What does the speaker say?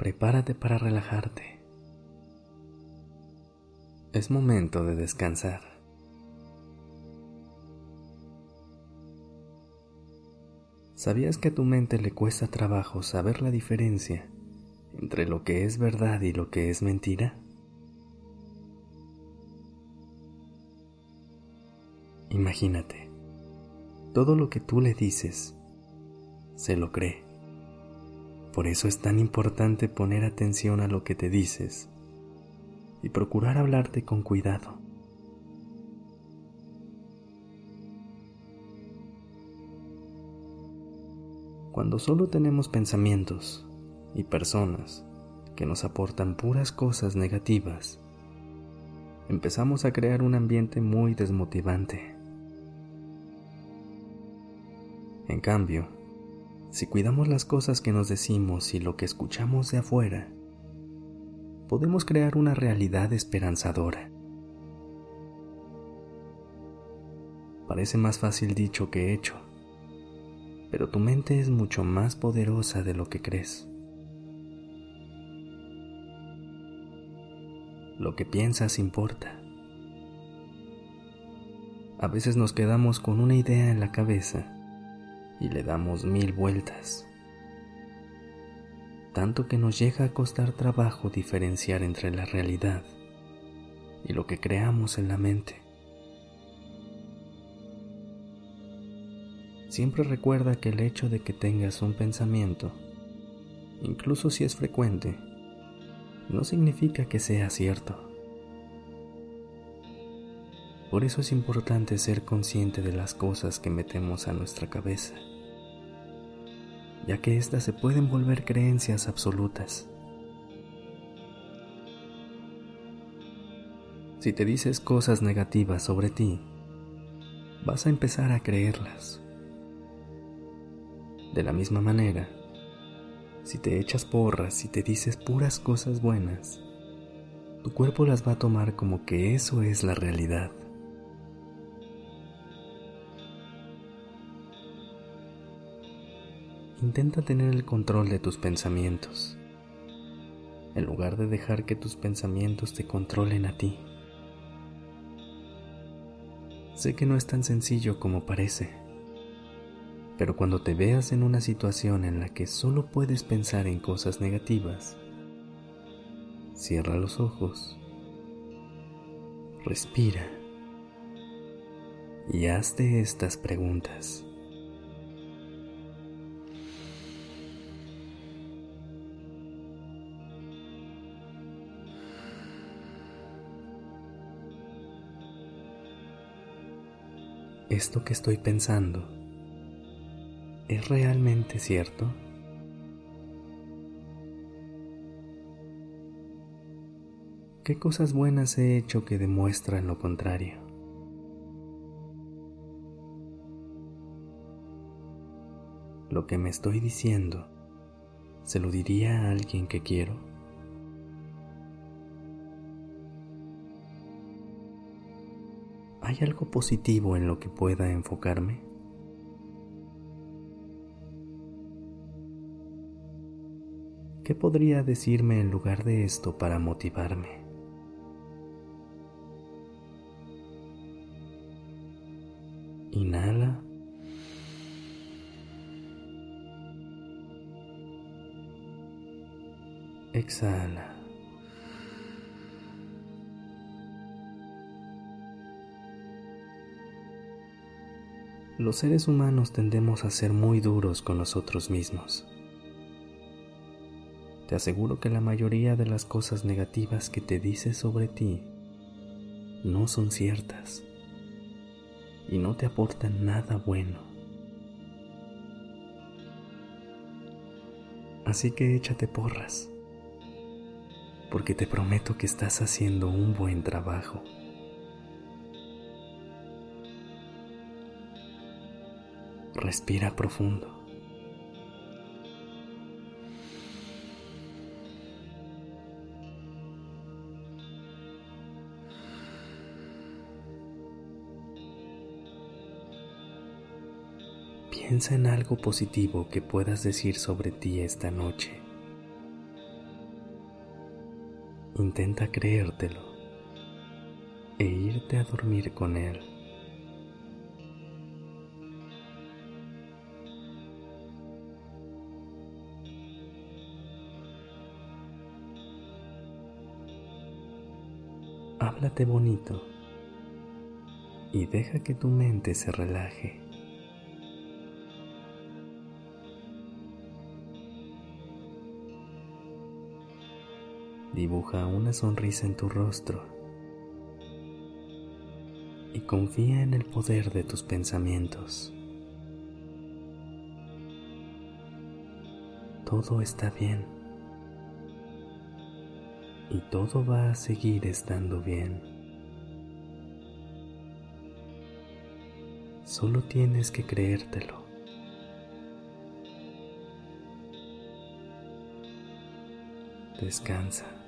Prepárate para relajarte. Es momento de descansar. ¿Sabías que a tu mente le cuesta trabajo saber la diferencia entre lo que es verdad y lo que es mentira? Imagínate todo lo que tú le dices, se lo cree. Por eso es tan importante poner atención a lo que te dices y procurar hablarte con cuidado. Cuando solo tenemos pensamientos y personas que nos aportan puras cosas negativas, empezamos a crear un ambiente muy desmotivante. En cambio, si cuidamos las cosas que nos decimos y lo que escuchamos de afuera, podemos crear una realidad esperanzadora. Parece más fácil dicho que hecho, pero tu mente es mucho más poderosa de lo que crees. Lo que piensas importa. A veces nos quedamos con una idea en la cabeza y le damos mil vueltas, tanto que nos llega a costar trabajo diferenciar entre la realidad y lo que creamos en la mente. Siempre recuerda que el hecho de que tengas un pensamiento, incluso si es frecuente, no significa que sea cierto. Por eso es importante ser consciente de las cosas que metemos a nuestra cabeza ya que éstas se pueden volver creencias absolutas. Si te dices cosas negativas sobre ti, vas a empezar a creerlas. De la misma manera, si te echas porras y te dices puras cosas buenas, tu cuerpo las va a tomar como que eso es la realidad. Intenta tener el control de tus pensamientos, en lugar de dejar que tus pensamientos te controlen a ti. Sé que no es tan sencillo como parece, pero cuando te veas en una situación en la que solo puedes pensar en cosas negativas, cierra los ojos, respira y hazte estas preguntas. ¿Esto que estoy pensando es realmente cierto? ¿Qué cosas buenas he hecho que demuestran lo contrario? Lo que me estoy diciendo, ¿se lo diría a alguien que quiero? ¿Hay algo positivo en lo que pueda enfocarme? ¿Qué podría decirme en lugar de esto para motivarme? Inhala. Exhala. Los seres humanos tendemos a ser muy duros con nosotros mismos. Te aseguro que la mayoría de las cosas negativas que te dices sobre ti no son ciertas y no te aportan nada bueno. Así que échate porras. porque te prometo que estás haciendo un buen trabajo. Respira profundo. Piensa en algo positivo que puedas decir sobre ti esta noche. Intenta creértelo e irte a dormir con él. Háblate bonito y deja que tu mente se relaje. Dibuja una sonrisa en tu rostro y confía en el poder de tus pensamientos. Todo está bien y todo va a seguir estando bien. Solo tienes que creértelo. Descansa.